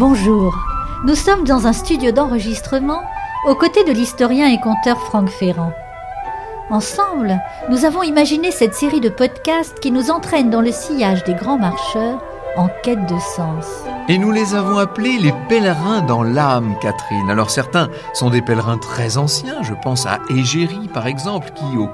Bonjour, nous sommes dans un studio d'enregistrement aux côtés de l'historien et conteur Franck Ferrand. Ensemble, nous avons imaginé cette série de podcasts qui nous entraîne dans le sillage des grands marcheurs en quête de sens. Et nous les avons appelés les pèlerins dans l'âme, Catherine. Alors certains sont des pèlerins très anciens, je pense à Égérie par exemple, qui au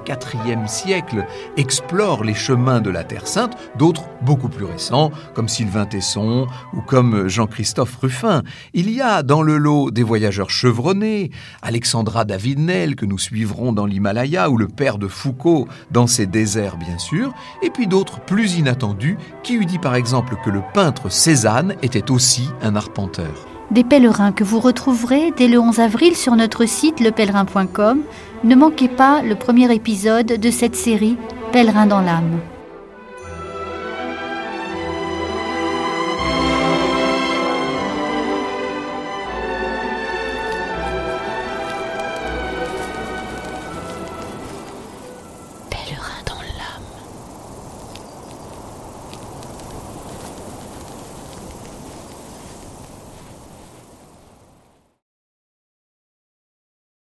IVe siècle explore les chemins de la Terre Sainte, d'autres beaucoup plus récents, comme Sylvain Tesson ou comme Jean-Christophe Ruffin. Il y a dans le lot des voyageurs chevronnés, Alexandra David-Nel que nous suivrons dans l'Himalaya, ou le père de Foucault dans ses déserts bien sûr, et puis d'autres plus inattendus, qui eût dit par exemple le peintre Cézanne était aussi un arpenteur. Des pèlerins que vous retrouverez dès le 11 avril sur notre site lepèlerin.com. Ne manquez pas le premier épisode de cette série Pèlerin dans l'âme. Pèlerin dans